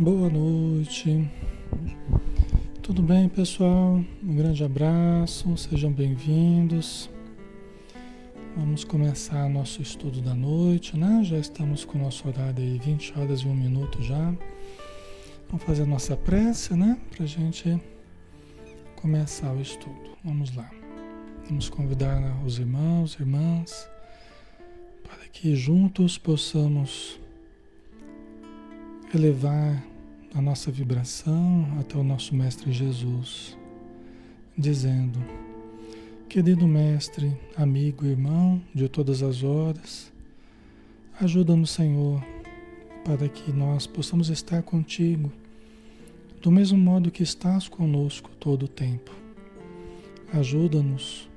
Boa noite. Tudo bem, pessoal? Um grande abraço, sejam bem-vindos. Vamos começar nosso estudo da noite, né? Já estamos com o nosso horário aí, 20 horas e 1 minuto já. Vamos fazer a nossa prece, né? Para a gente começar o estudo. Vamos lá. Vamos convidar os irmãos, irmãs, para que juntos possamos elevar a nossa vibração até o nosso Mestre Jesus, dizendo: Querido Mestre, amigo, irmão de todas as horas, ajuda-nos, Senhor, para que nós possamos estar contigo do mesmo modo que estás conosco todo o tempo. Ajuda-nos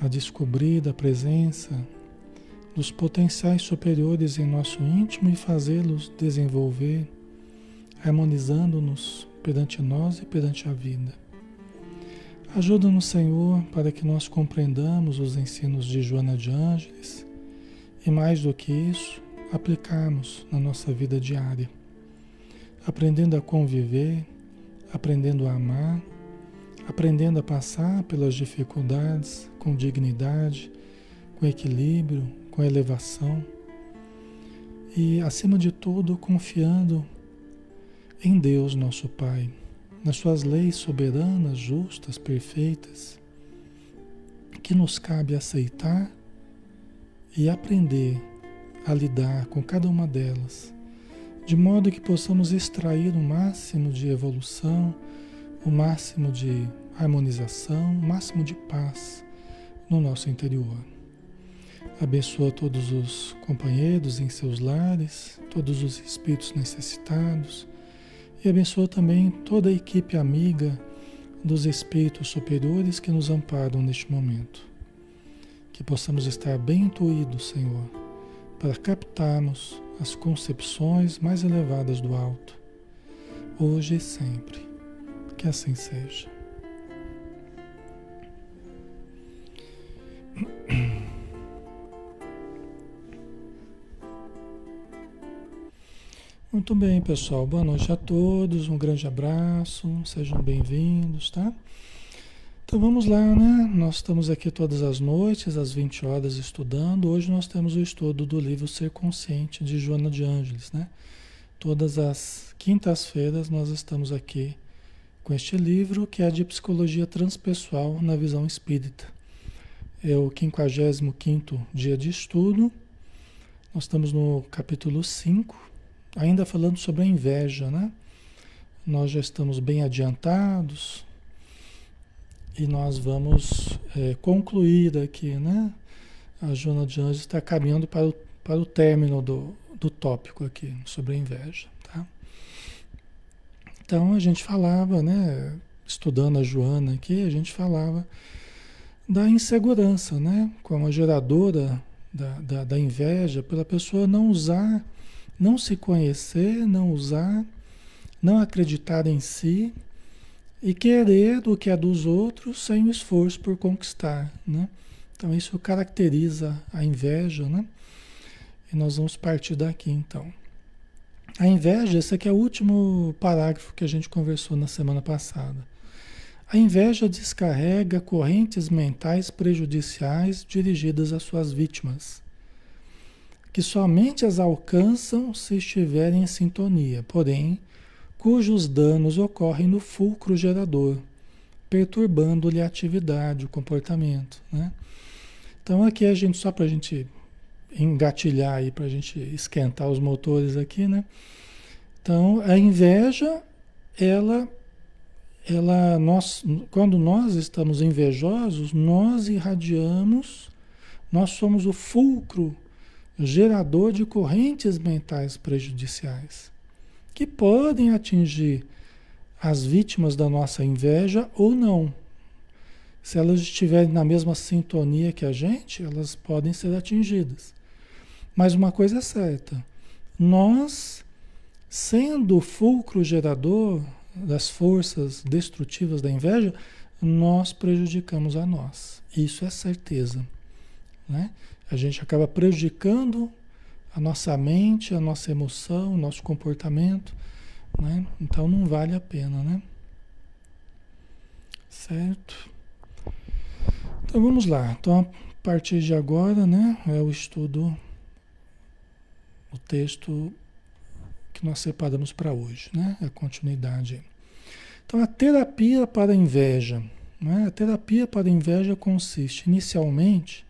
a descobrir a presença dos potenciais superiores em nosso íntimo e fazê-los desenvolver harmonizando-nos perante nós e perante a vida. Ajuda-nos, Senhor, para que nós compreendamos os ensinos de Joana de Ângeles e, mais do que isso, aplicarmos na nossa vida diária, aprendendo a conviver, aprendendo a amar, aprendendo a passar pelas dificuldades com dignidade, com equilíbrio, com elevação e, acima de tudo, confiando em Deus, nosso Pai, nas Suas leis soberanas, justas, perfeitas, que nos cabe aceitar e aprender a lidar com cada uma delas, de modo que possamos extrair o máximo de evolução, o máximo de harmonização, o máximo de paz no nosso interior. Abençoa todos os companheiros em seus lares, todos os espíritos necessitados e abençoa também toda a equipe amiga dos espíritos superiores que nos amparam neste momento. Que possamos estar bem intuídos, Senhor, para captarmos as concepções mais elevadas do alto, hoje e sempre. Que assim seja. Muito bem, pessoal. Boa noite a todos. Um grande abraço. Sejam bem-vindos, tá? Então vamos lá, né? Nós estamos aqui todas as noites, às 20 horas, estudando. Hoje nós temos o estudo do livro Ser Consciente, de Joana de Ângeles, né? Todas as quintas-feiras nós estamos aqui com este livro, que é de Psicologia Transpessoal na Visão Espírita. É o 55 dia de estudo. Nós estamos no capítulo 5 Ainda falando sobre a inveja, né? Nós já estamos bem adiantados e nós vamos é, concluir aqui, né? A Jona de Anjos está caminhando para o, para o término do, do tópico aqui sobre a inveja, tá? Então a gente falava, né? Estudando a Joana aqui, a gente falava da insegurança, né? Como a geradora da, da, da inveja, pela pessoa não usar não se conhecer, não usar, não acreditar em si e querer o que é dos outros sem o esforço por conquistar, né? Então isso caracteriza a inveja, né? E nós vamos partir daqui então. A inveja, esse aqui é o último parágrafo que a gente conversou na semana passada. A inveja descarrega correntes mentais prejudiciais dirigidas às suas vítimas que somente as alcançam se estiverem em sintonia, porém, cujos danos ocorrem no fulcro gerador, perturbando-lhe a atividade, o comportamento. Né? Então aqui a gente, só para a gente engatilhar aí, para a gente esquentar os motores aqui, né? Então a inveja, ela, ela, nós, quando nós estamos invejosos, nós irradiamos, nós somos o fulcro gerador de correntes mentais prejudiciais, que podem atingir as vítimas da nossa inveja ou não. Se elas estiverem na mesma sintonia que a gente, elas podem ser atingidas. Mas uma coisa é certa: nós, sendo o fulcro gerador das forças destrutivas da inveja, nós prejudicamos a nós. Isso é certeza. Né? a gente acaba prejudicando a nossa mente, a nossa emoção, o nosso comportamento Né? Então não vale a pena, né? Certo? Então vamos lá. Então a partir de agora, né, é o estudo, o texto que nós separamos para hoje, né? A continuidade. Então a terapia para a inveja, né? A terapia para a inveja consiste inicialmente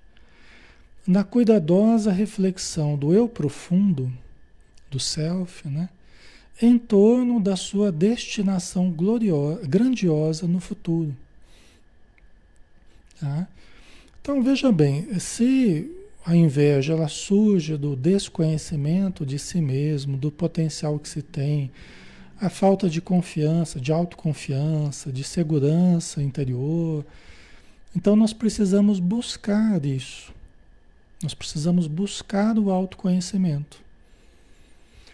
na cuidadosa reflexão do eu profundo, do self, né? em torno da sua destinação gloriosa, grandiosa no futuro. Tá? Então veja bem, se a inveja ela surge do desconhecimento de si mesmo, do potencial que se tem, a falta de confiança, de autoconfiança, de segurança interior, então nós precisamos buscar isso. Nós precisamos buscar o autoconhecimento.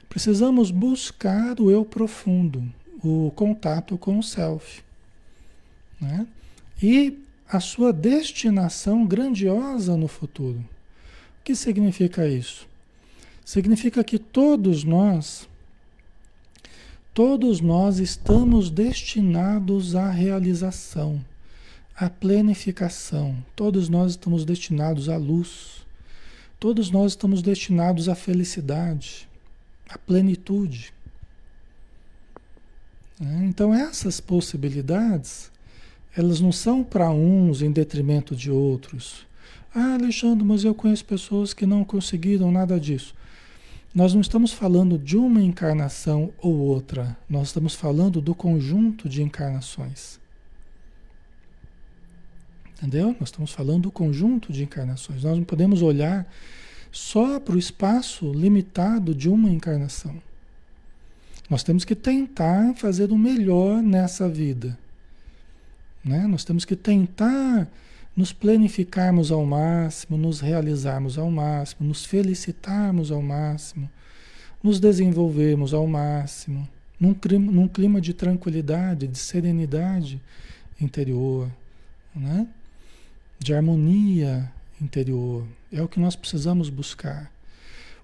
Precisamos buscar o eu profundo, o contato com o self. Né? E a sua destinação grandiosa no futuro. O que significa isso? Significa que todos nós, todos nós estamos destinados à realização, à plenificação. Todos nós estamos destinados à luz. Todos nós estamos destinados à felicidade a plenitude. Né? Então essas possibilidades, elas não são para uns em detrimento de outros. Ah, Alexandre, mas eu conheço pessoas que não conseguiram nada disso. Nós não estamos falando de uma encarnação ou outra, nós estamos falando do conjunto de encarnações. Entendeu? Nós estamos falando do conjunto de encarnações. Nós não podemos olhar só para o espaço limitado de uma encarnação. Nós temos que tentar fazer o melhor nessa vida. Né? Nós temos que tentar nos planificarmos ao máximo, nos realizarmos ao máximo, nos felicitarmos ao máximo, nos desenvolvermos ao máximo, num clima, num clima de tranquilidade, de serenidade interior, né? De harmonia interior. É o que nós precisamos buscar.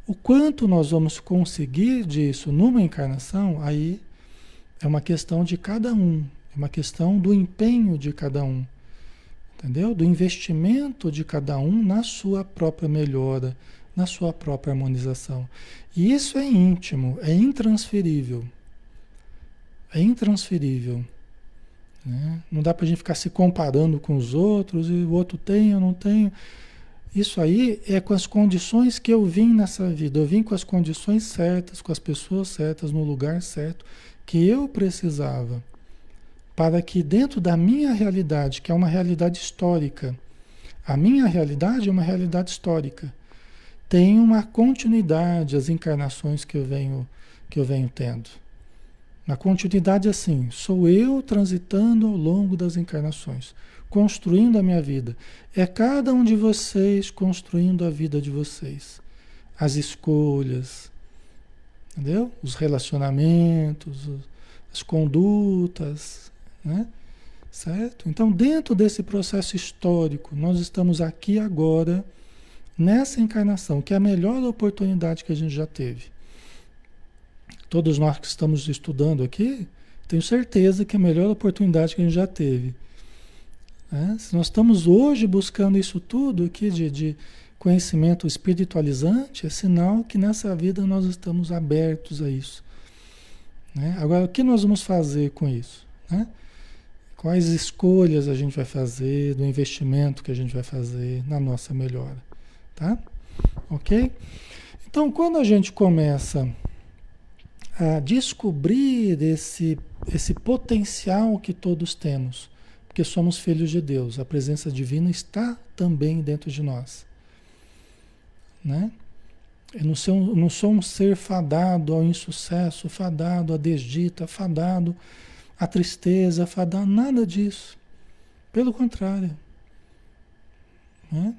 O quanto nós vamos conseguir disso numa encarnação, aí é uma questão de cada um, é uma questão do empenho de cada um, entendeu? Do investimento de cada um na sua própria melhora, na sua própria harmonização. E isso é íntimo, é intransferível. É intransferível. Né? Não dá para a gente ficar se comparando com os outros e o outro tem, eu não tenho. Isso aí é com as condições que eu vim nessa vida. Eu vim com as condições certas, com as pessoas certas, no lugar certo que eu precisava. Para que dentro da minha realidade, que é uma realidade histórica, a minha realidade é uma realidade histórica, tem uma continuidade as encarnações que eu venho que eu venho tendo. Na continuidade assim, sou eu transitando ao longo das encarnações construindo a minha vida. É cada um de vocês construindo a vida de vocês. As escolhas, entendeu? Os relacionamentos, as condutas, né? Certo? Então, dentro desse processo histórico, nós estamos aqui agora, nessa encarnação, que é a melhor oportunidade que a gente já teve. Todos nós que estamos estudando aqui, tenho certeza que é a melhor oportunidade que a gente já teve. É, se nós estamos hoje buscando isso tudo aqui de, de conhecimento espiritualizante, é sinal que nessa vida nós estamos abertos a isso. Né? Agora, o que nós vamos fazer com isso? Né? Quais escolhas a gente vai fazer, do investimento que a gente vai fazer na nossa melhora? Tá? Ok? Então, quando a gente começa a descobrir esse, esse potencial que todos temos, porque somos filhos de Deus. A presença divina está também dentro de nós. Né? Eu não sou, não sou um ser fadado ao insucesso, fadado à desdita, fadado à tristeza, fadado nada disso. Pelo contrário. Né?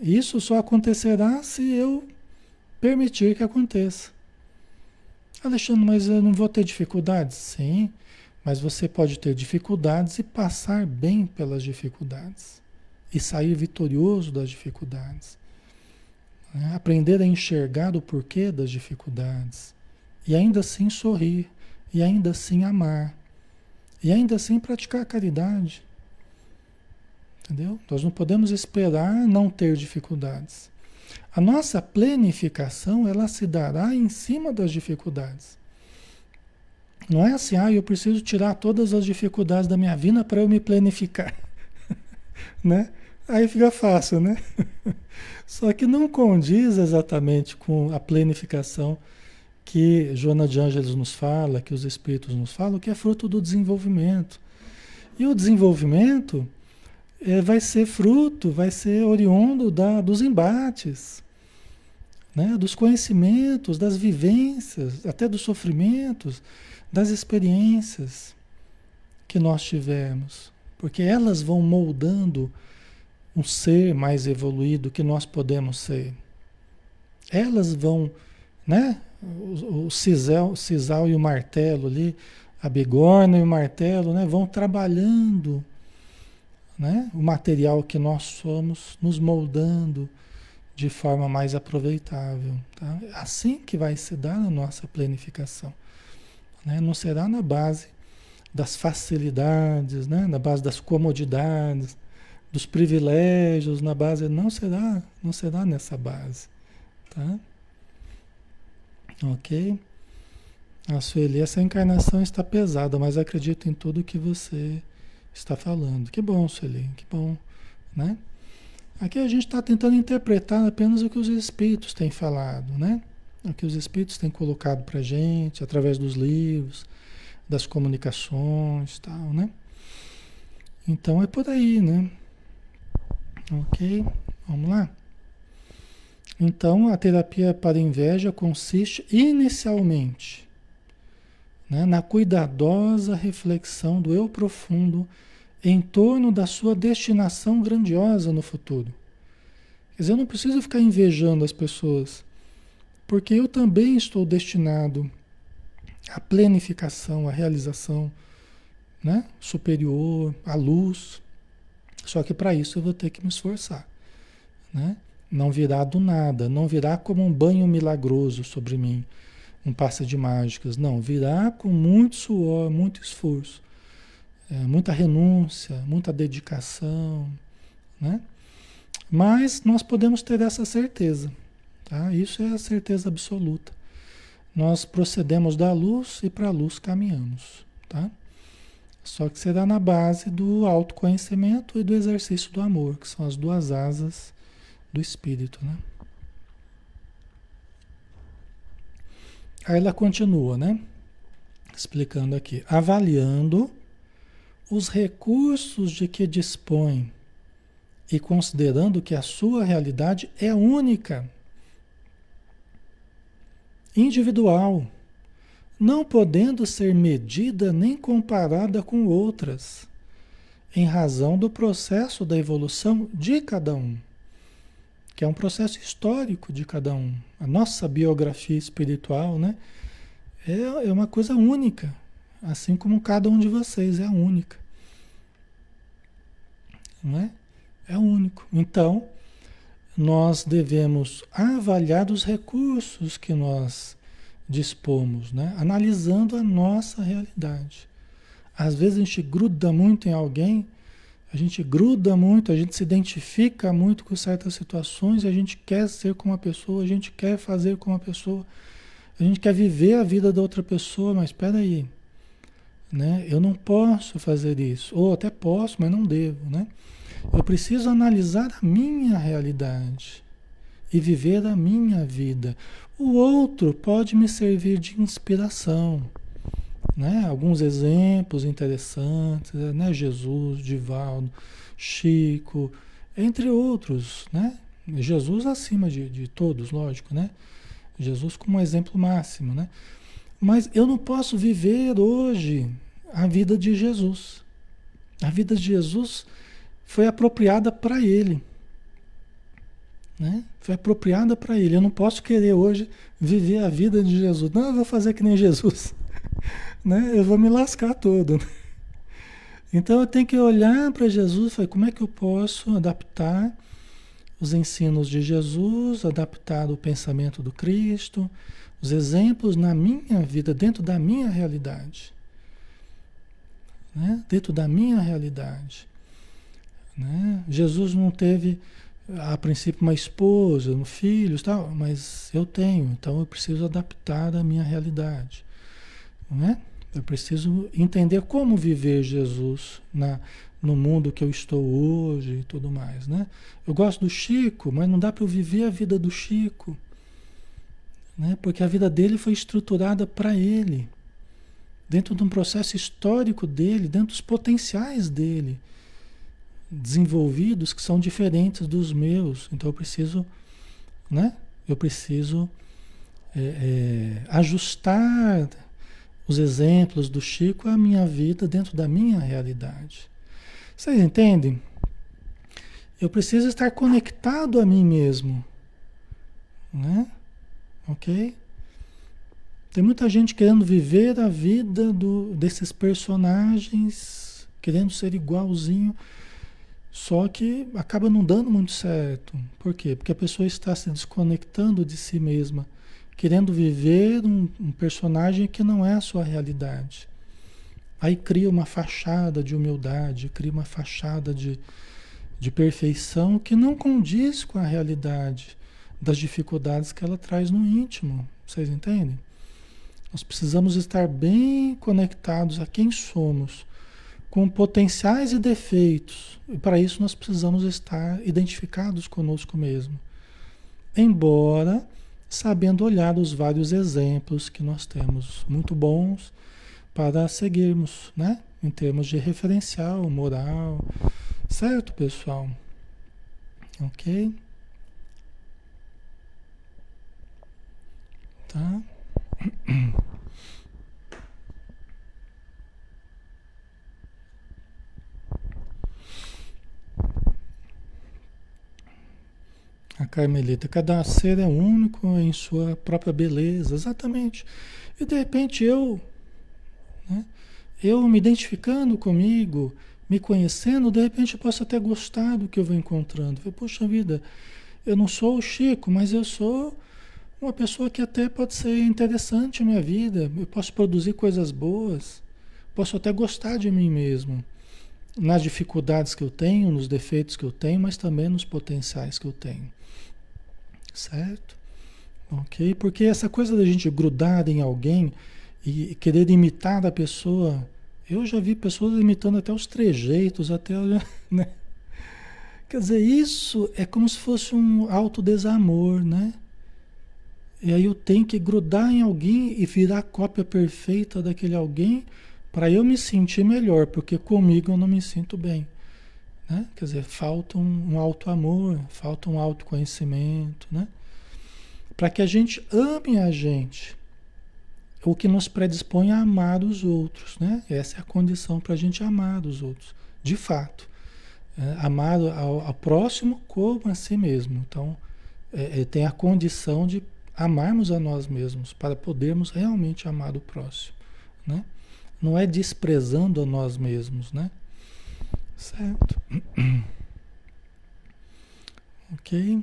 Isso só acontecerá se eu permitir que aconteça. Alexandre, mas eu não vou ter dificuldades? Sim. Mas você pode ter dificuldades e passar bem pelas dificuldades. E sair vitorioso das dificuldades. Né? Aprender a enxergar o porquê das dificuldades. E ainda assim sorrir. e ainda assim amar. E ainda assim praticar a caridade. Entendeu? Nós não podemos esperar não ter dificuldades. A nossa plenificação, ela se dará em cima das dificuldades. Não é assim, ah, eu preciso tirar todas as dificuldades da minha vida para eu me planificar. né? Aí fica fácil, né? Só que não condiz exatamente com a planificação que Joana de Ângeles nos fala, que os espíritos nos falam, que é fruto do desenvolvimento. E o desenvolvimento é, vai ser fruto, vai ser oriundo da, dos embates, né? dos conhecimentos, das vivências, até dos sofrimentos, das experiências que nós tivemos. Porque elas vão moldando um ser mais evoluído que nós podemos ser. Elas vão, né? O, o cisal, cisal e o martelo ali, a bigorna e o martelo, né? Vão trabalhando né? o material que nós somos, nos moldando de forma mais aproveitável. Tá? Assim que vai se dar a nossa planificação. Né? Não será na base das facilidades, né? na base das comodidades, dos privilégios, na base. Não será, não será nessa base. Tá? Ok? A Sueli, essa encarnação está pesada, mas acredito em tudo que você está falando. Que bom, Sueli, que bom, né? Aqui a gente está tentando interpretar apenas o que os espíritos têm falado, né? O que os espíritos têm colocado para gente através dos livros, das comunicações, tal, né? Então é por aí, né? Ok, vamos lá. Então a terapia para inveja consiste inicialmente né, na cuidadosa reflexão do eu profundo em torno da sua destinação grandiosa no futuro. Quer dizer, eu não preciso ficar invejando as pessoas, porque eu também estou destinado à planificação, à realização né, superior, à luz. Só que para isso eu vou ter que me esforçar. Né? Não virá do nada, não virá como um banho milagroso sobre mim, um passe de mágicas. Não, virá com muito suor, muito esforço é, muita renúncia, muita dedicação, né? Mas nós podemos ter essa certeza, tá? Isso é a certeza absoluta. Nós procedemos da luz e para a luz caminhamos, tá? Só que será na base do autoconhecimento e do exercício do amor, que são as duas asas do espírito, né? Aí ela continua, né? Explicando aqui, avaliando os recursos de que dispõe e considerando que a sua realidade é única, individual, não podendo ser medida nem comparada com outras, em razão do processo da evolução de cada um, que é um processo histórico de cada um. A nossa biografia espiritual, né, é, é uma coisa única. Assim como cada um de vocês é única. Não é? É único. Então, nós devemos avaliar os recursos que nós dispomos, né? analisando a nossa realidade. Às vezes a gente gruda muito em alguém, a gente gruda muito, a gente se identifica muito com certas situações, a gente quer ser como a pessoa, a gente quer fazer como a pessoa, a gente quer viver a vida da outra pessoa, mas espera aí, né? Eu não posso fazer isso. Ou até posso, mas não devo, né? Eu preciso analisar a minha realidade e viver a minha vida. O outro pode me servir de inspiração, né? Alguns exemplos interessantes, né? Jesus, Divaldo, Chico, entre outros, né? Jesus acima de, de todos, lógico, né? Jesus como exemplo máximo, né? Mas eu não posso viver hoje a vida de Jesus. A vida de Jesus foi apropriada para ele. Né? Foi apropriada para ele. Eu não posso querer hoje viver a vida de Jesus. Não, eu vou fazer que nem Jesus. Né? Eu vou me lascar todo. Então eu tenho que olhar para Jesus e falar, como é que eu posso adaptar os ensinos de Jesus, adaptar o pensamento do Cristo, Os exemplos na minha vida, dentro da minha realidade. Né? Dentro da minha realidade. Né? Jesus não teve, a princípio, uma esposa, filhos, tal, mas eu tenho, então eu preciso adaptar a minha realidade. Né? Eu preciso entender como viver Jesus na, no mundo que eu estou hoje e tudo mais, né? Eu gosto do Chico, mas não dá para eu viver a vida do Chico, né? Porque a vida dele foi estruturada para ele, dentro de um processo histórico dele, dentro dos potenciais dele, desenvolvidos que são diferentes dos meus. Então eu preciso, né? Eu preciso é, é, ajustar os exemplos do Chico à minha vida dentro da minha realidade. Vocês entendem? Eu preciso estar conectado a mim mesmo. Né? Ok? Tem muita gente querendo viver a vida do, desses personagens, querendo ser igualzinho, só que acaba não dando muito certo. Por quê? Porque a pessoa está se desconectando de si mesma querendo viver um, um personagem que não é a sua realidade. Aí cria uma fachada de humildade, cria uma fachada de, de perfeição que não condiz com a realidade das dificuldades que ela traz no íntimo. Vocês entendem? Nós precisamos estar bem conectados a quem somos, com potenciais e defeitos. E para isso nós precisamos estar identificados conosco mesmo. Embora sabendo olhar os vários exemplos que nós temos, muito bons, para seguirmos, né? Em termos de referencial, moral. Certo, pessoal? Ok? Tá? A Carmelita, cada ser é único em sua própria beleza, exatamente. E de repente eu, né, eu me identificando comigo, me conhecendo, de repente eu posso até gostar do que eu vou encontrando. Poxa vida, eu não sou o Chico, mas eu sou uma pessoa que até pode ser interessante na minha vida. Eu posso produzir coisas boas, posso até gostar de mim mesmo. Nas dificuldades que eu tenho, nos defeitos que eu tenho, mas também nos potenciais que eu tenho. Certo? Ok? Porque essa coisa da gente grudar em alguém e querer imitar a pessoa. Eu já vi pessoas imitando até os trejeitos, até. Né? Quer dizer, isso é como se fosse um autodesamor, né? E aí eu tenho que grudar em alguém e virar a cópia perfeita daquele alguém para eu me sentir melhor, porque comigo eu não me sinto bem. Né? Quer dizer, falta um, um alto amor, falta um autoconhecimento, né? Para que a gente ame a gente, o que nos predispõe a amar os outros, né? Essa é a condição para a gente amar os outros, de fato. É, amar ao, ao, próximo como a si mesmo. Então, é, é, tem a condição de amarmos a nós mesmos para podermos realmente amar o próximo, né? Não é desprezando a nós mesmos, né? Certo. ok.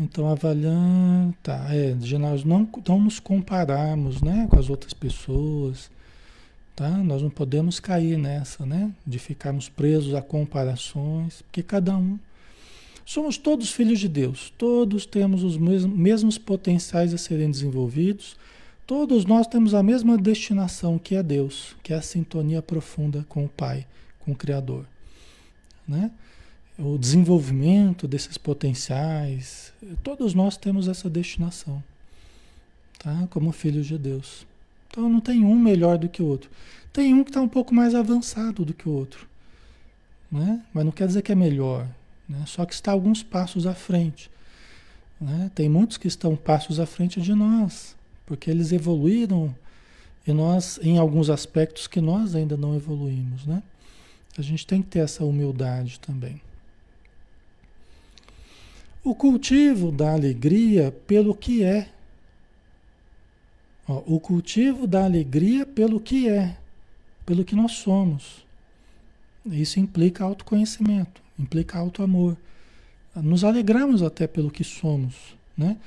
Então avaliando, tá, é, de nós não, não nos compararmos, né, com as outras pessoas, tá? Nós não podemos cair nessa, né, de ficarmos presos a comparações, porque cada um somos todos filhos de Deus, todos temos os mesmos, mesmos potenciais a serem desenvolvidos Todos nós temos a mesma destinação que é Deus, que é a sintonia profunda com o Pai, com o Criador. Né? O desenvolvimento desses potenciais, todos nós temos essa destinação, tá? como filhos de Deus. Então não tem um melhor do que o outro. Tem um que está um pouco mais avançado do que o outro. Né? Mas não quer dizer que é melhor. Né? Só que está alguns passos à frente. Né? Tem muitos que estão passos à frente de nós porque eles evoluíram e nós, em alguns aspectos que nós ainda não evoluímos, né? A gente tem que ter essa humildade também. O cultivo da alegria pelo que é. Ó, o cultivo da alegria pelo que é, pelo que nós somos. Isso implica autoconhecimento, implica auto-amor. Nos alegramos até pelo que somos, né?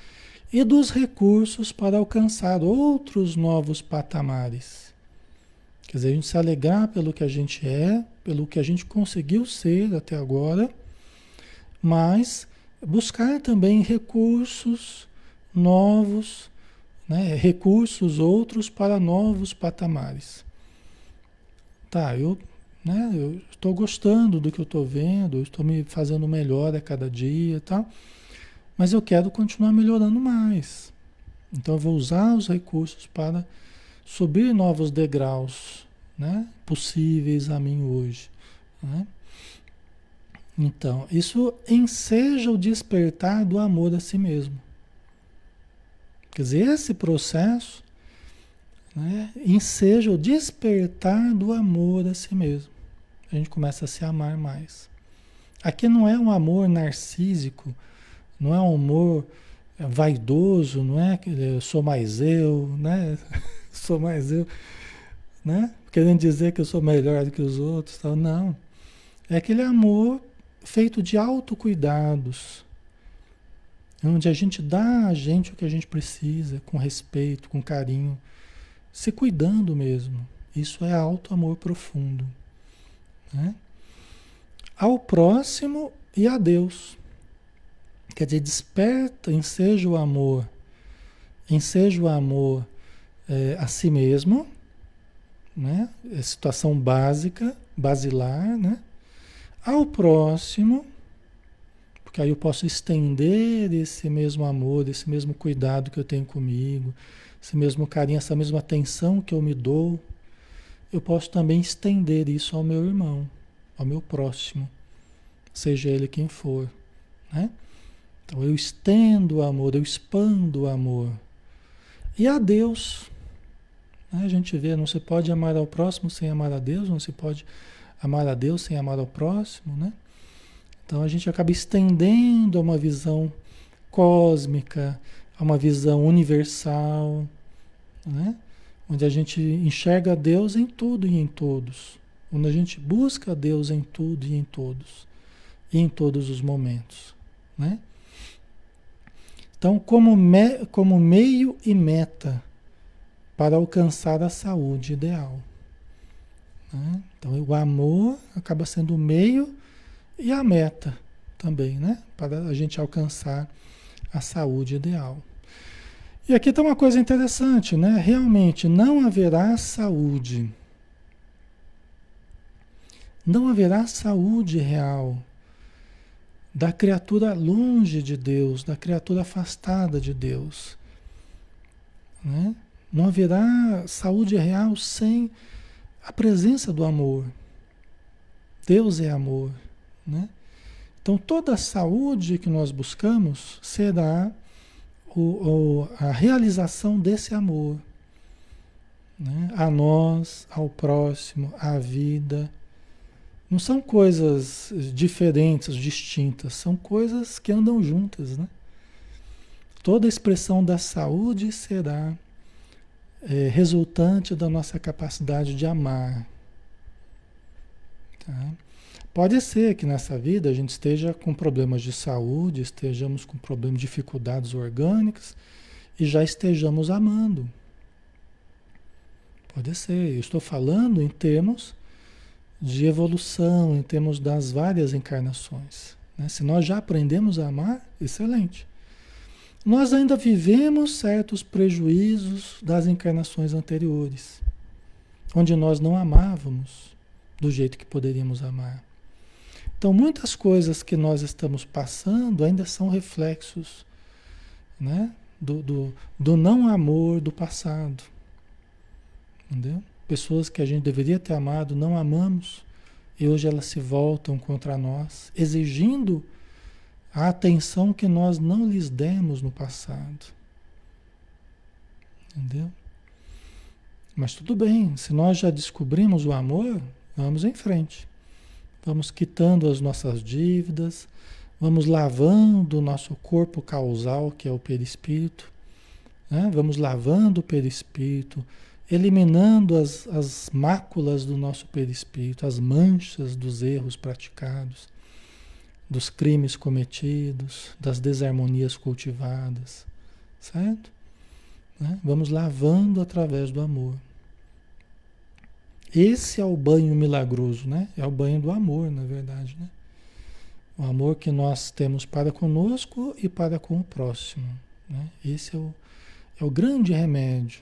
E dos recursos para alcançar outros novos patamares. Quer dizer, a gente se alegrar pelo que a gente é, pelo que a gente conseguiu ser até agora, mas buscar também recursos novos, né, recursos outros para novos patamares. Tá, eu né, eu estou gostando do que eu estou vendo, estou me fazendo melhor a cada dia e tal, mas eu quero continuar melhorando mais. Então eu vou usar os recursos para subir novos degraus né, possíveis a mim hoje. Né? Então, isso enseja o despertar do amor a si mesmo. Quer dizer, esse processo né, enseja o despertar do amor a si mesmo. A gente começa a se amar mais. Aqui não é um amor narcísico, não é um amor vaidoso, não é que sou mais eu, né? sou mais eu, né? Querendo dizer que eu sou melhor do que os outros, tal. não. É aquele amor feito de autocuidados, onde a gente dá a gente o que a gente precisa, com respeito, com carinho, se cuidando mesmo. Isso é alto amor profundo. Né? Ao próximo e a Deus. Quer dizer, desperta, enseja o amor, enseja o amor é, a si mesmo, né? É situação básica, basilar, né? Ao próximo, porque aí eu posso estender esse mesmo amor, esse mesmo cuidado que eu tenho comigo, esse mesmo carinho, essa mesma atenção que eu me dou, eu posso também estender isso ao meu irmão, ao meu próximo, seja ele quem for, né? Então eu estendo o amor, eu expando o amor. E a Deus, né? a gente vê, não se pode amar ao próximo sem amar a Deus, não se pode amar a Deus sem amar ao próximo, né? Então a gente acaba estendendo a uma visão cósmica, a uma visão universal, né? onde a gente enxerga Deus em tudo e em todos, onde a gente busca Deus em tudo e em todos, e em todos os momentos. Né? Então, como, me, como meio e meta para alcançar a saúde ideal. Né? Então, o amor acaba sendo o meio e a meta também, né? Para a gente alcançar a saúde ideal. E aqui está uma coisa interessante, né? Realmente não haverá saúde. Não haverá saúde real da criatura longe de Deus, da criatura afastada de Deus. Né? Não haverá saúde real sem a presença do amor. Deus é amor. Né? Então, toda a saúde que nós buscamos será o, o, a realização desse amor né? a nós, ao próximo, à vida. Não são coisas diferentes, distintas, são coisas que andam juntas. Né? Toda expressão da saúde será é, resultante da nossa capacidade de amar. Tá? Pode ser que nessa vida a gente esteja com problemas de saúde, estejamos com problemas de dificuldades orgânicas e já estejamos amando. Pode ser. Eu estou falando em termos de evolução, em termos das várias encarnações. Né? Se nós já aprendemos a amar, excelente. Nós ainda vivemos certos prejuízos das encarnações anteriores, onde nós não amávamos do jeito que poderíamos amar. Então, muitas coisas que nós estamos passando ainda são reflexos né? do, do, do não amor do passado. Entendeu? Pessoas que a gente deveria ter amado, não amamos, e hoje elas se voltam contra nós, exigindo a atenção que nós não lhes demos no passado. Entendeu? Mas tudo bem, se nós já descobrimos o amor, vamos em frente. Vamos quitando as nossas dívidas, vamos lavando o nosso corpo causal, que é o perispírito, né? vamos lavando o perispírito, eliminando as, as máculas do nosso perispírito, as manchas dos erros praticados, dos crimes cometidos, das desarmonias cultivadas. certo? Né? Vamos lavando através do amor. Esse é o banho milagroso, né? É o banho do amor, na verdade, né? O amor que nós temos para conosco e para com o próximo, né? Esse é o, é o grande remédio.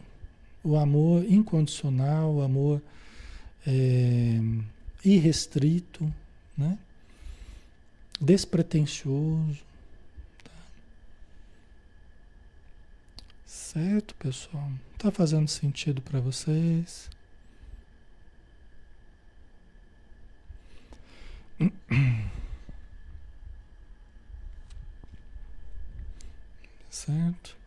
O amor incondicional, o amor é, irrestrito, né? despretensioso. Tá? Certo, pessoal? Tá fazendo sentido para vocês? Certo?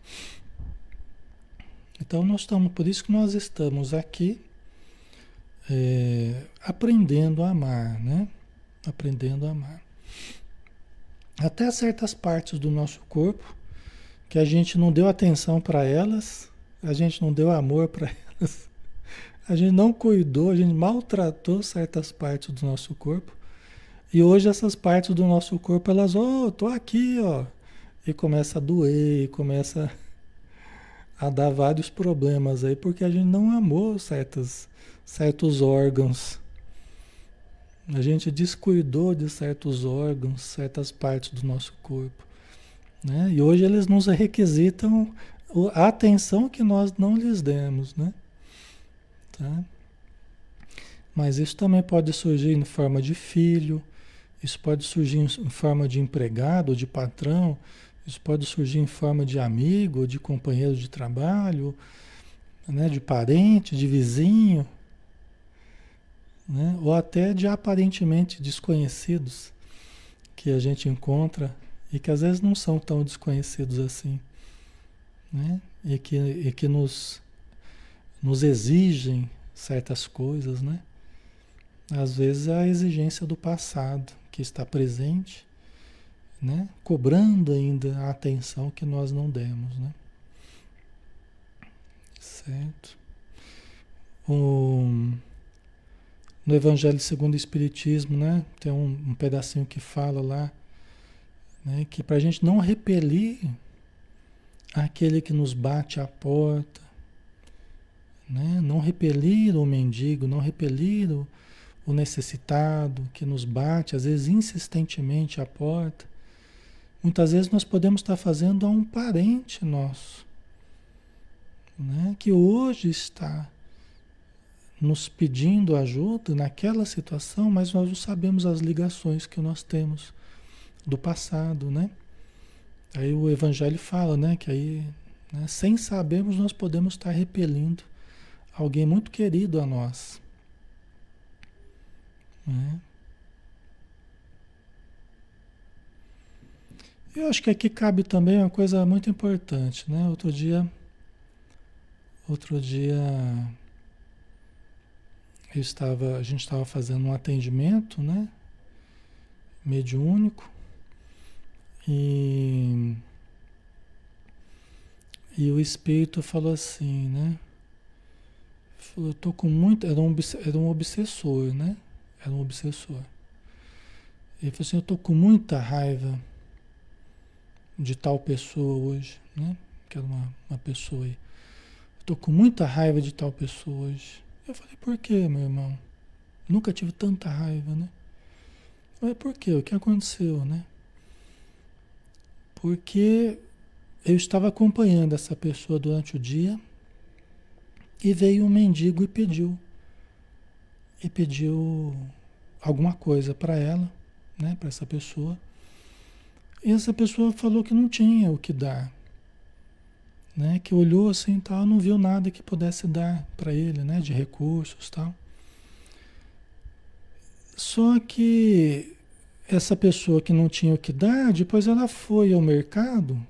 Então nós estamos, por isso que nós estamos aqui é, aprendendo a amar, né? Aprendendo a amar. Até certas partes do nosso corpo que a gente não deu atenção para elas, a gente não deu amor para elas, a gente não cuidou, a gente maltratou certas partes do nosso corpo e hoje essas partes do nosso corpo, elas, ó, oh, tô aqui, ó. E começa a doer, começa a dar vários problemas aí, porque a gente não amou certas, certos órgãos. A gente descuidou de certos órgãos, certas partes do nosso corpo. Né? E hoje eles nos requisitam a atenção que nós não lhes demos, né? Tá? Mas isso também pode surgir em forma de filho, isso pode surgir em forma de empregado, de patrão, isso pode surgir em forma de amigo, de companheiro de trabalho, né, de parente, de vizinho, né, ou até de aparentemente desconhecidos que a gente encontra e que às vezes não são tão desconhecidos assim, né, e que, e que nos, nos exigem certas coisas, né? Às vezes é a exigência do passado, que está presente, né? cobrando ainda a atenção que nós não demos. Né? Certo? No Evangelho segundo o Espiritismo, né? tem um, um pedacinho que fala lá né? que para a gente não repelir aquele que nos bate à porta, né? não repelir o mendigo, não repelir o o necessitado que nos bate, às vezes insistentemente à porta. Muitas vezes nós podemos estar fazendo a um parente nosso, né, que hoje está nos pedindo ajuda naquela situação, mas nós não sabemos as ligações que nós temos do passado, né? Aí o Evangelho fala, né, que aí, né, sem sabermos, nós podemos estar repelindo alguém muito querido a nós, né? Eu acho que aqui cabe também uma coisa muito importante, né? Outro dia, outro dia eu estava, a gente estava fazendo um atendimento, né? Mediúnico e e o espírito falou assim, né? Falou, eu tô com muito, era um, era um obsessor, né? Era um obsessor. Ele falou assim, eu estou com muita raiva de tal pessoa hoje, né? Que era uma, uma pessoa aí. Estou com muita raiva de tal pessoa hoje. Eu falei, por quê, meu irmão? Nunca tive tanta raiva, né? Falei, por quê? O que aconteceu, né? Porque eu estava acompanhando essa pessoa durante o dia e veio um mendigo e pediu e pediu alguma coisa para ela, né, para essa pessoa. E essa pessoa falou que não tinha o que dar, né, que olhou assim tal, não viu nada que pudesse dar para ele, né, de recursos tal. Só que essa pessoa que não tinha o que dar, depois ela foi ao mercado,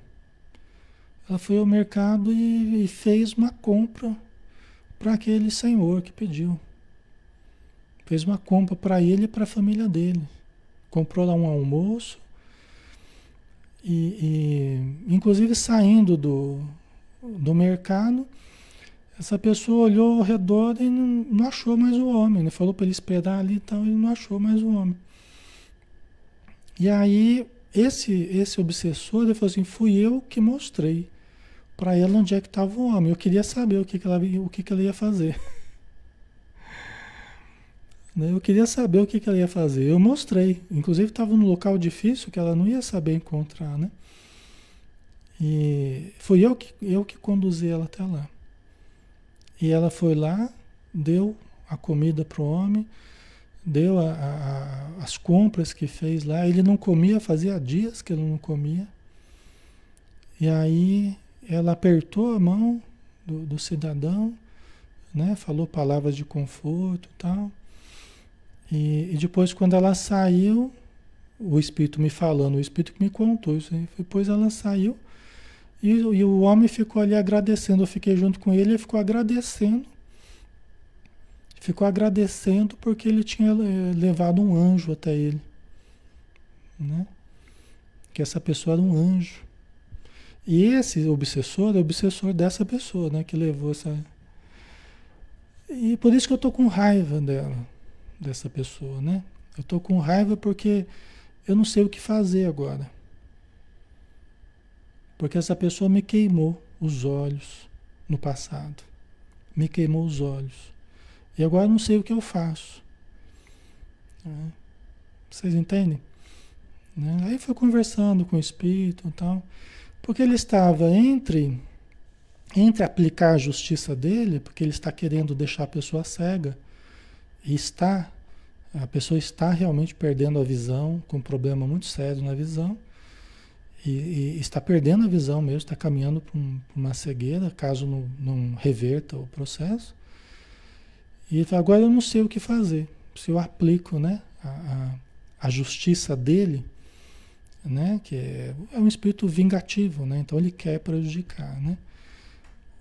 ela foi ao mercado e, e fez uma compra para aquele senhor que pediu. Fez uma compra para ele e para a família dele. Comprou lá um almoço. E, e, inclusive saindo do, do mercado, essa pessoa olhou ao redor e não, não achou mais o homem. Né? Falou para ele esperar ali e tal, ele não achou mais o homem. E aí, esse, esse obsessor, ele falou assim, fui eu que mostrei para ela onde é que estava o homem. Eu queria saber o que, que, ela, o que, que ela ia fazer. Né? Eu queria saber o que, que ela ia fazer. Eu mostrei. Inclusive estava num local difícil que ela não ia saber encontrar, né? E fui eu que, eu que conduzi ela até lá. E ela foi lá, deu a comida para o homem, deu a, a, as compras que fez lá. Ele não comia, fazia dias que ele não comia. E aí ela apertou a mão do, do cidadão, né? falou palavras de conforto e tal. E, e, depois, quando ela saiu, o Espírito me falando, o Espírito que me contou isso aí. Depois ela saiu e, e o homem ficou ali agradecendo. Eu fiquei junto com ele ele ficou agradecendo. Ficou agradecendo porque ele tinha eh, levado um anjo até ele. Né? Que essa pessoa era um anjo. E esse obsessor é o obsessor dessa pessoa, né? Que levou essa. E por isso que eu tô com raiva dela dessa pessoa, né? Eu tô com raiva porque eu não sei o que fazer agora. Porque essa pessoa me queimou os olhos no passado. Me queimou os olhos. E agora eu não sei o que eu faço. Né? Vocês entendem? Né? Aí foi conversando com o espírito e tal. Porque ele estava entre entre aplicar a justiça dele, porque ele está querendo deixar a pessoa cega está, a pessoa está realmente perdendo a visão, com um problema muito sério na visão, e, e está perdendo a visão mesmo, está caminhando para um, uma cegueira, caso não, não, reverta o processo. E agora eu não sei o que fazer. Se eu aplico né, a, a, a justiça dele, né, que é, é um espírito vingativo, né, então ele quer prejudicar. Né?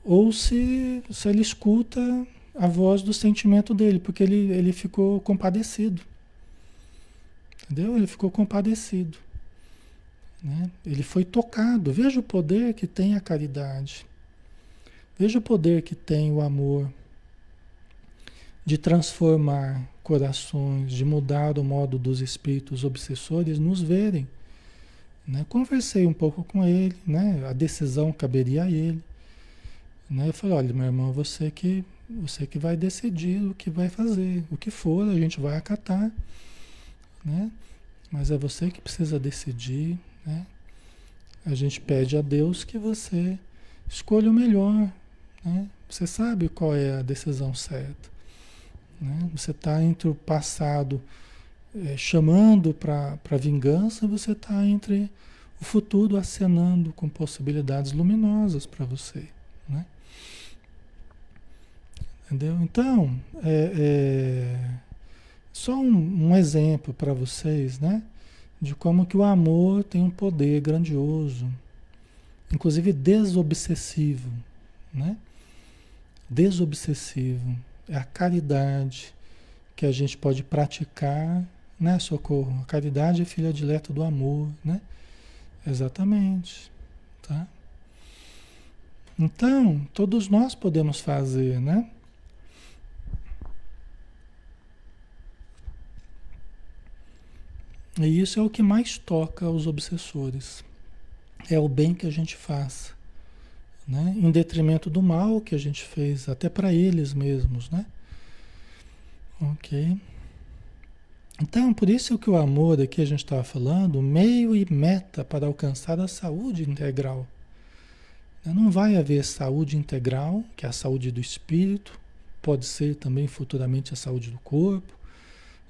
Ou se, se ele escuta a voz do sentimento dele, porque ele, ele ficou compadecido. Entendeu? Ele ficou compadecido. Né? Ele foi tocado. Veja o poder que tem a caridade. Veja o poder que tem o amor de transformar corações, de mudar o modo dos espíritos obsessores nos verem. Né? Conversei um pouco com ele, né? a decisão caberia a ele. Né? Eu falei, olha, meu irmão, você que você que vai decidir o que vai fazer. O que for, a gente vai acatar. Né? Mas é você que precisa decidir. Né? A gente pede a Deus que você escolha o melhor. Né? Você sabe qual é a decisão certa. Né? Você está entre o passado é, chamando para vingança, você está entre o futuro acenando com possibilidades luminosas para você. Né? Entendeu? Então, é, é só um, um exemplo para vocês, né? De como que o amor tem um poder grandioso, inclusive desobsessivo, né? Desobsessivo. É a caridade que a gente pode praticar, né, Socorro? A caridade é filha dileta do amor, né? Exatamente, tá? Então, todos nós podemos fazer, né? E isso é o que mais toca os obsessores. É o bem que a gente faz, né? Em detrimento do mal que a gente fez, até para eles mesmos, né? Ok. Então, por isso que o amor aqui a gente estava falando, meio e meta para alcançar a saúde integral. Não vai haver saúde integral, que é a saúde do espírito, pode ser também futuramente a saúde do corpo,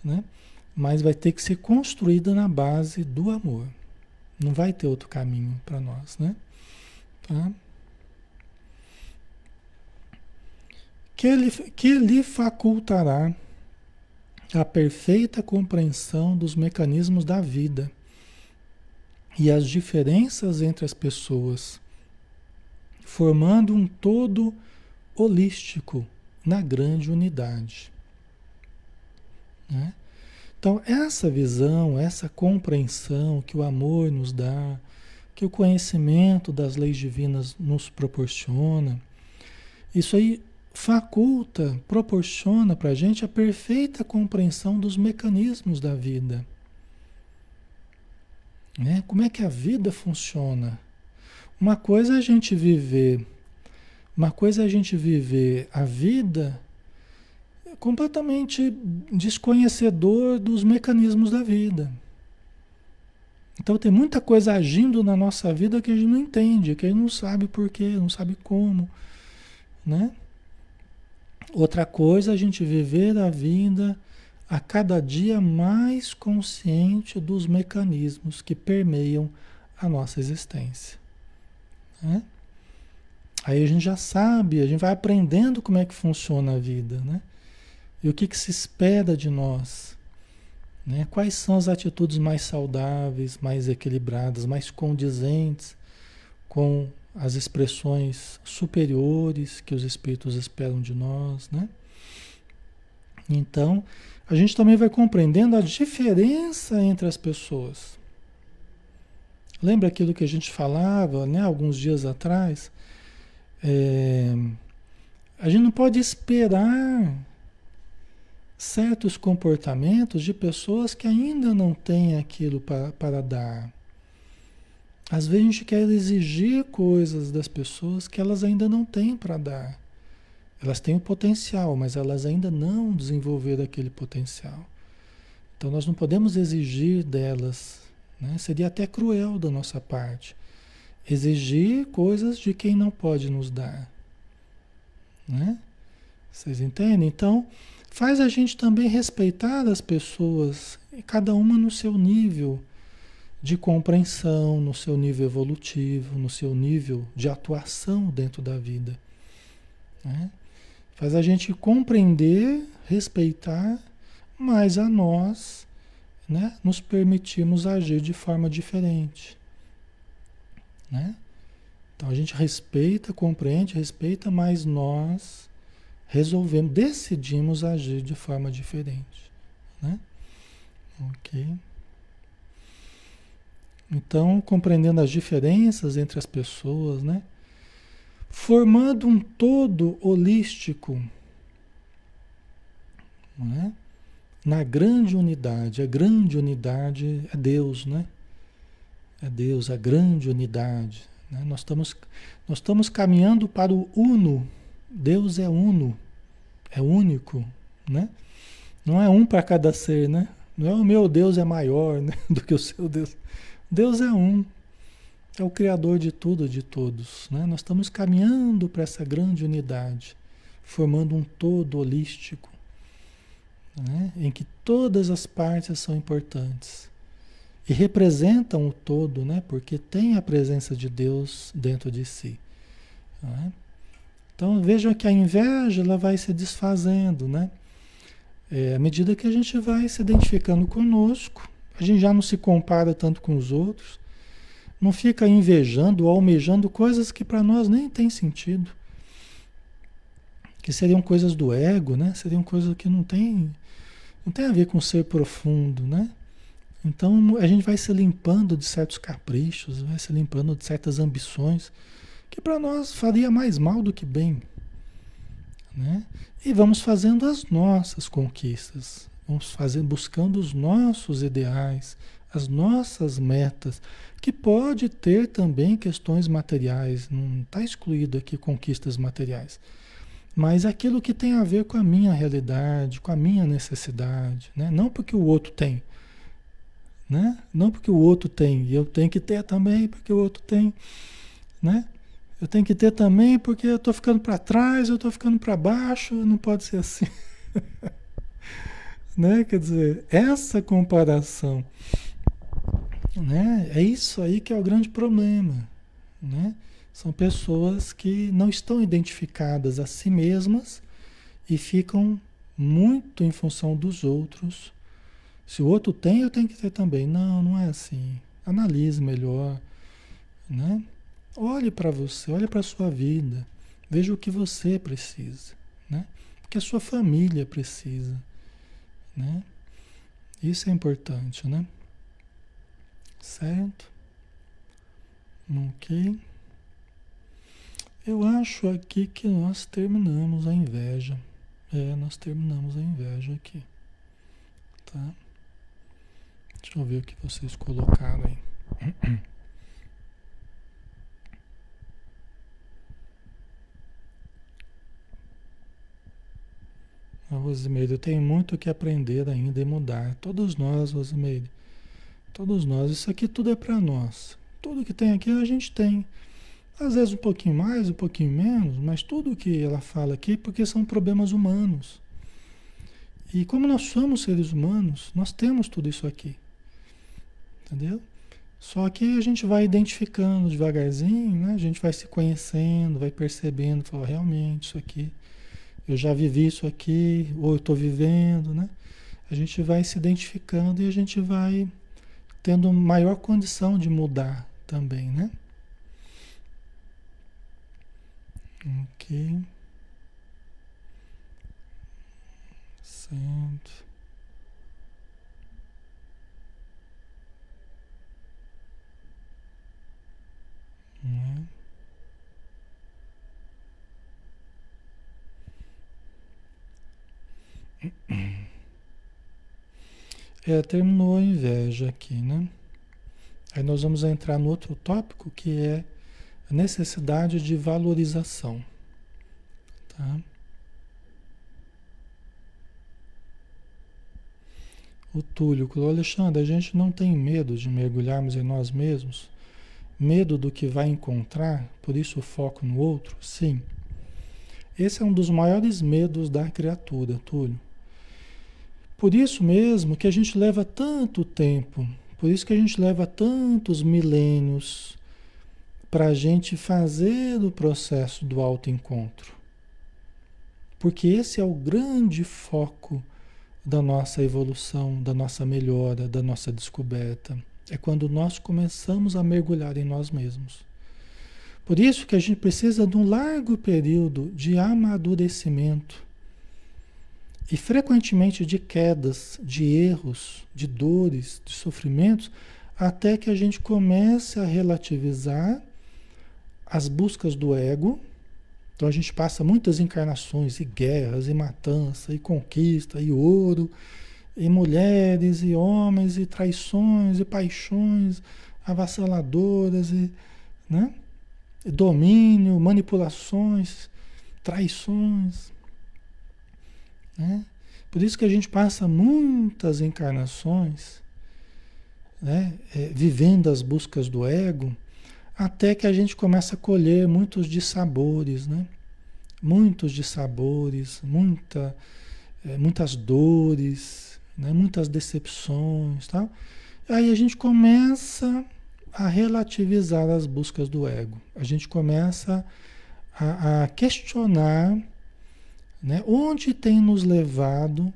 né? Mas vai ter que ser construída na base do amor. Não vai ter outro caminho para nós, né? Tá? Que, ele, que lhe facultará a perfeita compreensão dos mecanismos da vida e as diferenças entre as pessoas, formando um todo holístico na grande unidade. Né? Então, essa visão, essa compreensão que o amor nos dá, que o conhecimento das leis divinas nos proporciona, isso aí faculta, proporciona para a gente a perfeita compreensão dos mecanismos da vida. Né? Como é que a vida funciona? Uma coisa é a gente viver, uma coisa é a gente viver a vida completamente desconhecedor dos mecanismos da vida. Então tem muita coisa agindo na nossa vida que a gente não entende, que a gente não sabe porquê, não sabe como, né? Outra coisa é a gente viver a vida a cada dia mais consciente dos mecanismos que permeiam a nossa existência. Né? Aí a gente já sabe, a gente vai aprendendo como é que funciona a vida, né? E o que, que se espera de nós. Né? Quais são as atitudes mais saudáveis, mais equilibradas, mais condizentes com as expressões superiores que os espíritos esperam de nós, né? Então, a gente também vai compreendendo a diferença entre as pessoas. Lembra aquilo que a gente falava, né, alguns dias atrás? É, a gente não pode esperar certos comportamentos de pessoas que ainda não têm aquilo para, para dar. Às vezes a gente quer exigir coisas das pessoas que elas ainda não têm para dar. Elas têm o potencial, mas elas ainda não desenvolveram aquele potencial. Então nós não podemos exigir delas, né? seria até cruel da nossa parte, exigir coisas de quem não pode nos dar. Né? Vocês entendem? Então, faz a gente também respeitar as pessoas, cada uma no seu nível de compreensão, no seu nível evolutivo, no seu nível de atuação dentro da vida. Né? Faz a gente compreender, respeitar, mas a nós né, nos permitimos agir de forma diferente. Né? Então a gente respeita, compreende, respeita, mas nós resolvemos, decidimos agir de forma diferente. Né? Ok. Então, compreendendo as diferenças entre as pessoas, né? Formando um todo holístico, né? Na grande unidade, a grande unidade é Deus, né? É Deus, a grande unidade. Né? Nós, estamos, nós estamos caminhando para o uno, Deus é uno, é único, né? Não é um para cada ser, né? Não é o meu Deus é maior né? do que o seu Deus. Deus é um, é o Criador de tudo, de todos. Né? Nós estamos caminhando para essa grande unidade, formando um todo holístico, né? em que todas as partes são importantes e representam o todo, né? porque tem a presença de Deus dentro de si. Né? Então vejam que a inveja ela vai se desfazendo, né? É, à medida que a gente vai se identificando conosco, a gente já não se compara tanto com os outros, não fica invejando almejando coisas que para nós nem tem sentido. Que seriam coisas do ego, né? Seriam coisas que não tem, não tem a ver com o ser profundo, né? Então a gente vai se limpando de certos caprichos, vai se limpando de certas ambições que para nós faria mais mal do que bem. Né? E vamos fazendo as nossas conquistas, vamos fazendo, buscando os nossos ideais, as nossas metas, que pode ter também questões materiais, não está excluído aqui conquistas materiais, mas aquilo que tem a ver com a minha realidade, com a minha necessidade, né? não porque o outro tem, né? não porque o outro tem, e eu tenho que ter também porque o outro tem, né? Eu tenho que ter também porque eu estou ficando para trás, eu estou ficando para baixo, não pode ser assim. né? Quer dizer, essa comparação, né? É isso aí que é o grande problema, né? São pessoas que não estão identificadas a si mesmas e ficam muito em função dos outros. Se o outro tem, eu tenho que ter também. Não, não é assim. Analise melhor, né? Olhe para você, olhe para a sua vida. Veja o que você precisa, né? O que a sua família precisa, né? Isso é importante, né? Certo? Ok. Eu acho aqui que nós terminamos a inveja. É, nós terminamos a inveja aqui. Tá? Deixa eu ver o que vocês colocaram aí. A Rosimeire, eu tenho muito que aprender ainda e mudar. Todos nós, Rosimeire. Todos nós. Isso aqui tudo é para nós. Tudo que tem aqui a gente tem. Às vezes um pouquinho mais, um pouquinho menos, mas tudo que ela fala aqui, porque são problemas humanos. E como nós somos seres humanos, nós temos tudo isso aqui. Entendeu? Só que a gente vai identificando devagarzinho, né? A gente vai se conhecendo, vai percebendo, fala, realmente isso aqui, eu já vivi isso aqui, ou eu estou vivendo, né? A gente vai se identificando e a gente vai tendo maior condição de mudar também, né? Ok. Certo. É, terminou a inveja aqui, né? Aí nós vamos entrar no outro tópico que é a necessidade de valorização. Tá? O Túlio falou, Alexandre, a gente não tem medo de mergulharmos em nós mesmos? Medo do que vai encontrar, por isso o foco no outro? Sim. Esse é um dos maiores medos da criatura, Túlio. Por isso mesmo que a gente leva tanto tempo, por isso que a gente leva tantos milênios para a gente fazer o processo do autoencontro. Porque esse é o grande foco da nossa evolução, da nossa melhora, da nossa descoberta. É quando nós começamos a mergulhar em nós mesmos. Por isso que a gente precisa de um largo período de amadurecimento e frequentemente de quedas, de erros, de dores, de sofrimentos, até que a gente comece a relativizar as buscas do ego. Então a gente passa muitas encarnações e guerras e matança e conquista e ouro e mulheres e homens e traições e paixões avassaladoras e, né? Domínio, manipulações, traições, né? Por isso que a gente passa muitas encarnações, né? É, vivendo as buscas do ego, até que a gente começa a colher muitos dissabores, né? Muitos dissabores, muita, é, muitas dores, né? muitas decepções, tal. Aí a gente começa a relativizar as buscas do ego. A gente começa a, a questionar né? onde tem nos levado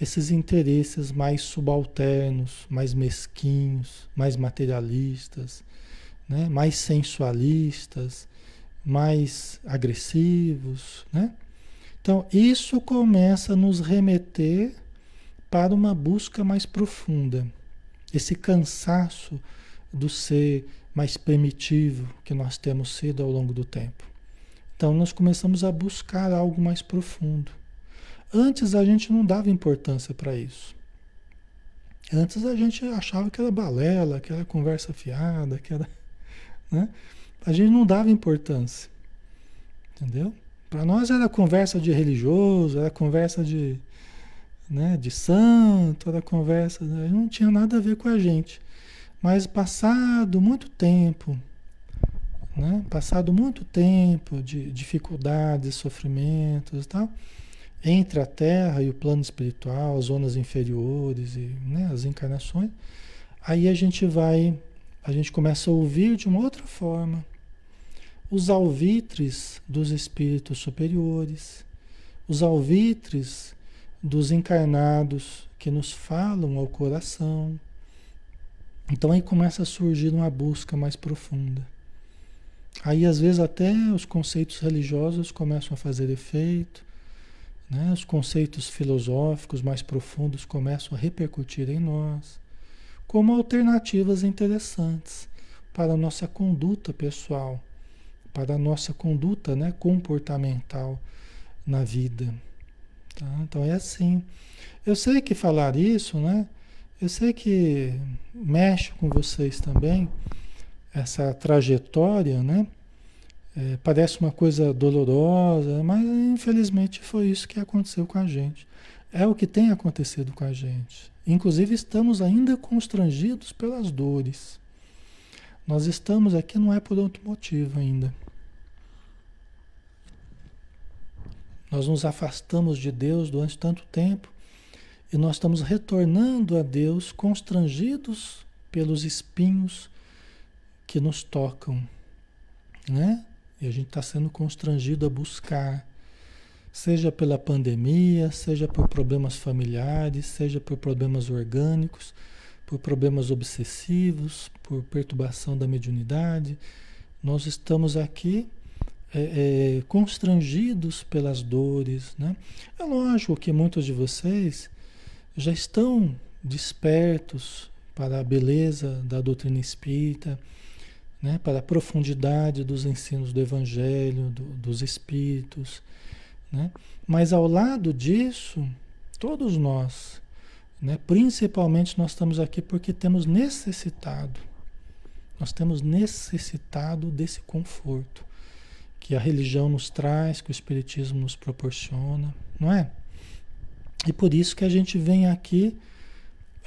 esses interesses mais subalternos, mais mesquinhos, mais materialistas, né? mais sensualistas, mais agressivos. Né? Então, isso começa a nos remeter para uma busca mais profunda. Esse cansaço do ser mais primitivo que nós temos sido ao longo do tempo. Então nós começamos a buscar algo mais profundo. Antes a gente não dava importância para isso. Antes a gente achava que era balela, que era conversa fiada, que era. Né? A gente não dava importância. Entendeu? Para nós era conversa de religioso, era conversa de, né, de santo, da conversa, né, não tinha nada a ver com a gente. Mas passado muito tempo, né, passado muito tempo de dificuldades, sofrimentos e tal, entre a Terra e o plano espiritual, as zonas inferiores e né, as encarnações, aí a gente vai, a gente começa a ouvir de uma outra forma os alvitres dos espíritos superiores, os alvitres dos encarnados que nos falam ao coração. Então aí começa a surgir uma busca mais profunda. Aí às vezes até os conceitos religiosos começam a fazer efeito, né? os conceitos filosóficos mais profundos começam a repercutir em nós, como alternativas interessantes para a nossa conduta pessoal, para a nossa conduta né, comportamental na vida. Tá? Então é assim. Eu sei que falar isso, né? Eu sei que mexe com vocês também, essa trajetória, né? É, parece uma coisa dolorosa, mas infelizmente foi isso que aconteceu com a gente. É o que tem acontecido com a gente. Inclusive, estamos ainda constrangidos pelas dores. Nós estamos aqui não é por outro motivo ainda. Nós nos afastamos de Deus durante tanto tempo e nós estamos retornando a Deus constrangidos pelos espinhos que nos tocam, né? E a gente está sendo constrangido a buscar, seja pela pandemia, seja por problemas familiares, seja por problemas orgânicos, por problemas obsessivos, por perturbação da mediunidade. Nós estamos aqui é, é, constrangidos pelas dores. Né? É lógico que muitos de vocês já estão despertos para a beleza da doutrina espírita né, para a profundidade dos ensinos do Evangelho, do, dos Espíritos. Né? Mas ao lado disso, todos nós, né, principalmente nós estamos aqui porque temos necessitado, nós temos necessitado desse conforto que a religião nos traz, que o Espiritismo nos proporciona, não é? E por isso que a gente vem aqui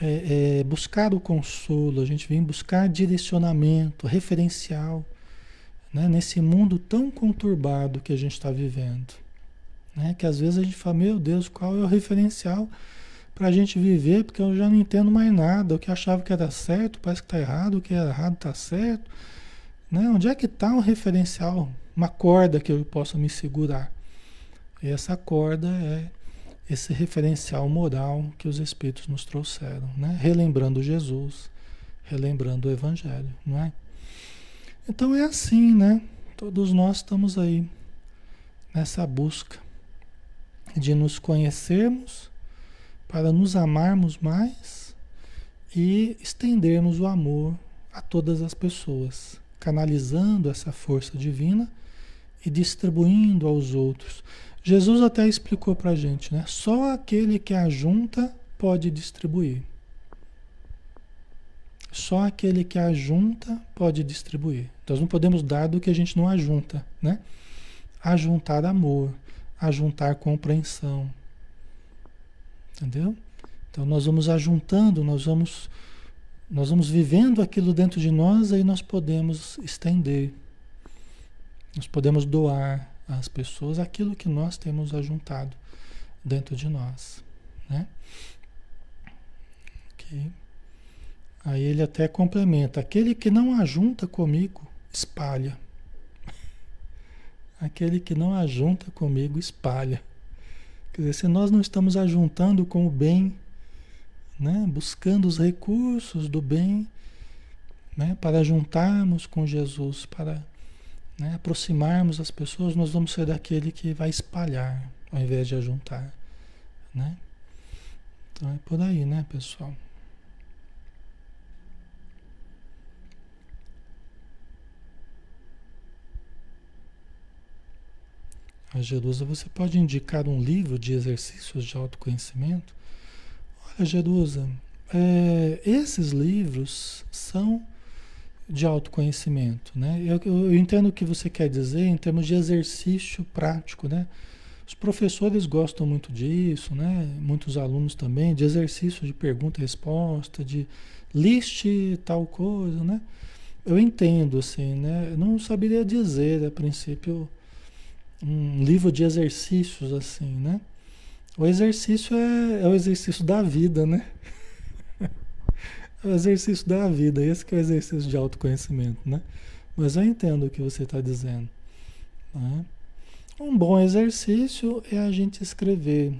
é, é, buscar o consolo, a gente vem buscar direcionamento, referencial, né? nesse mundo tão conturbado que a gente está vivendo. Né? Que às vezes a gente fala, meu Deus, qual é o referencial para a gente viver, porque eu já não entendo mais nada, o que achava que era certo parece que está errado, o que era errado está certo. Né? Onde é que está um referencial, uma corda que eu possa me segurar? E essa corda é esse referencial moral que os Espíritos nos trouxeram, né? relembrando Jesus, relembrando o Evangelho, não é? Então é assim, né? Todos nós estamos aí nessa busca de nos conhecermos para nos amarmos mais e estendermos o amor a todas as pessoas, canalizando essa força divina e distribuindo aos outros. Jesus até explicou para a gente, né? Só aquele que ajunta pode distribuir. Só aquele que ajunta pode distribuir. Nós não podemos dar do que a gente não ajunta, né? Ajuntar amor, ajuntar compreensão. Entendeu? Então nós vamos ajuntando, nós vamos nós vamos vivendo aquilo dentro de nós aí nós podemos estender. Nós podemos doar, às pessoas aquilo que nós temos ajuntado dentro de nós, né? Aí ele até complementa: aquele que não ajunta comigo, espalha. Aquele que não ajunta comigo, espalha. Quer dizer, se nós não estamos ajuntando com o bem, né? buscando os recursos do bem, né? para juntarmos com Jesus, para né, aproximarmos as pessoas, nós vamos ser daquele que vai espalhar ao invés de ajuntar. Né? Então é por aí, né, pessoal? A Jerusa, você pode indicar um livro de exercícios de autoconhecimento? Olha, Jerusa, é, esses livros são de autoconhecimento, né? Eu, eu, entendo o que você quer dizer em termos de exercício prático, né? Os professores gostam muito disso, né? Muitos alunos também, de exercício de pergunta e resposta, de liste tal coisa, né? Eu entendo, assim, né? Eu não saberia dizer, a princípio, um livro de exercícios, assim, né? O exercício é, é o exercício da vida, né? É o exercício da vida, esse que é o exercício de autoconhecimento, né? Mas eu entendo o que você está dizendo. Né? Um bom exercício é a gente escrever.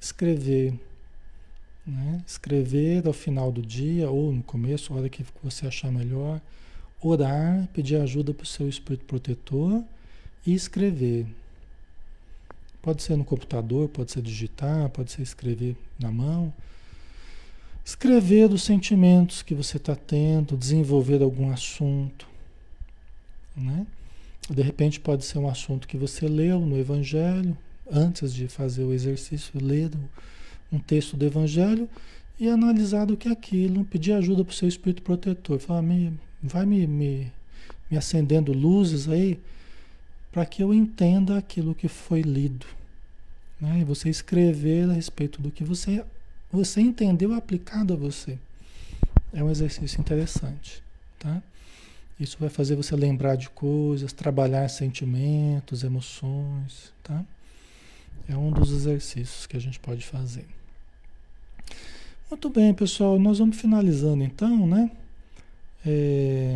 Escrever. Né? Escrever ao final do dia ou no começo, a hora que você achar melhor. Orar, pedir ajuda para o seu espírito protetor e escrever. Pode ser no computador, pode ser digitar, pode ser escrever na mão. Escrever dos sentimentos que você está tendo, desenvolver algum assunto. Né? De repente pode ser um assunto que você leu no Evangelho, antes de fazer o exercício, ler um texto do Evangelho e analisar o que é aquilo, pedir ajuda para o seu espírito protetor. Falar, me, vai me, me, me acendendo luzes aí para que eu entenda aquilo que foi lido. Né? E você escrever a respeito do que você, você entendeu aplicado a você. É um exercício interessante. Tá? Isso vai fazer você lembrar de coisas, trabalhar sentimentos, emoções. Tá? É um dos exercícios que a gente pode fazer. Muito bem, pessoal. Nós vamos finalizando então, né? É...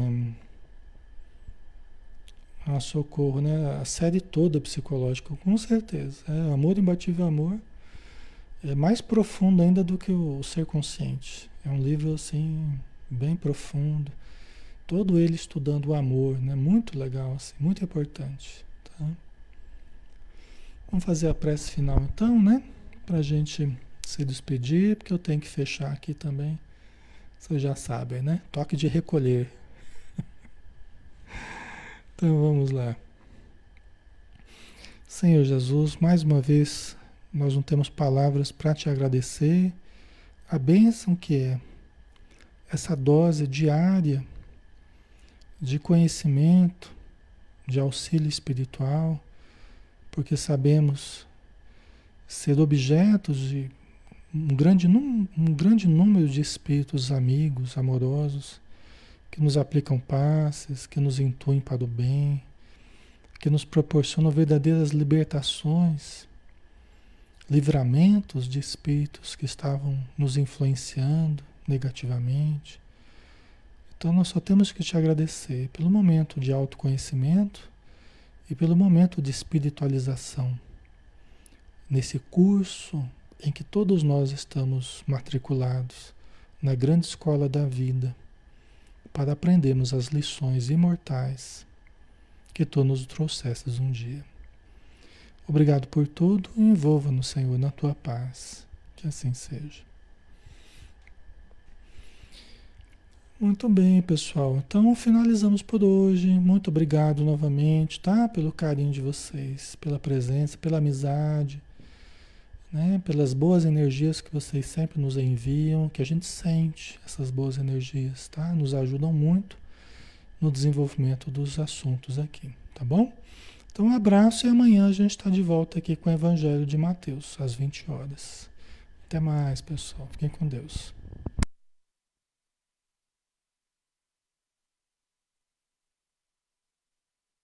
A socorro, né? A série toda psicológica, com certeza. É, amor imbatível amor é mais profundo ainda do que o ser consciente. É um livro assim bem profundo. Todo ele estudando o amor, né? Muito legal, assim, muito importante. Tá? Vamos fazer a prece final então, né? Para gente se despedir, porque eu tenho que fechar aqui também. Vocês já sabem, né? Toque de recolher. então vamos lá. Senhor Jesus, mais uma vez nós não temos palavras para te agradecer. A bênção que é essa dose diária de conhecimento, de auxílio espiritual, porque sabemos ser objetos de um grande, um grande número de espíritos amigos, amorosos, que nos aplicam passes, que nos intuem para o bem, que nos proporcionam verdadeiras libertações, livramentos de espíritos que estavam nos influenciando negativamente. Então nós só temos que te agradecer pelo momento de autoconhecimento e pelo momento de espiritualização. Nesse curso em que todos nós estamos matriculados na grande escola da vida para aprendermos as lições imortais que tu nos trouxestes um dia. Obrigado por tudo e envolva-nos, Senhor, na tua paz. Que assim seja. Muito bem, pessoal. Então finalizamos por hoje. Muito obrigado novamente, tá? Pelo carinho de vocês, pela presença, pela amizade né? pelas boas energias que vocês sempre nos enviam, que a gente sente essas boas energias, tá? Nos ajudam muito no desenvolvimento dos assuntos aqui, tá bom? Então, um abraço e amanhã a gente está de volta aqui com o Evangelho de Mateus, às 20 horas. Até mais, pessoal. Fiquem com Deus.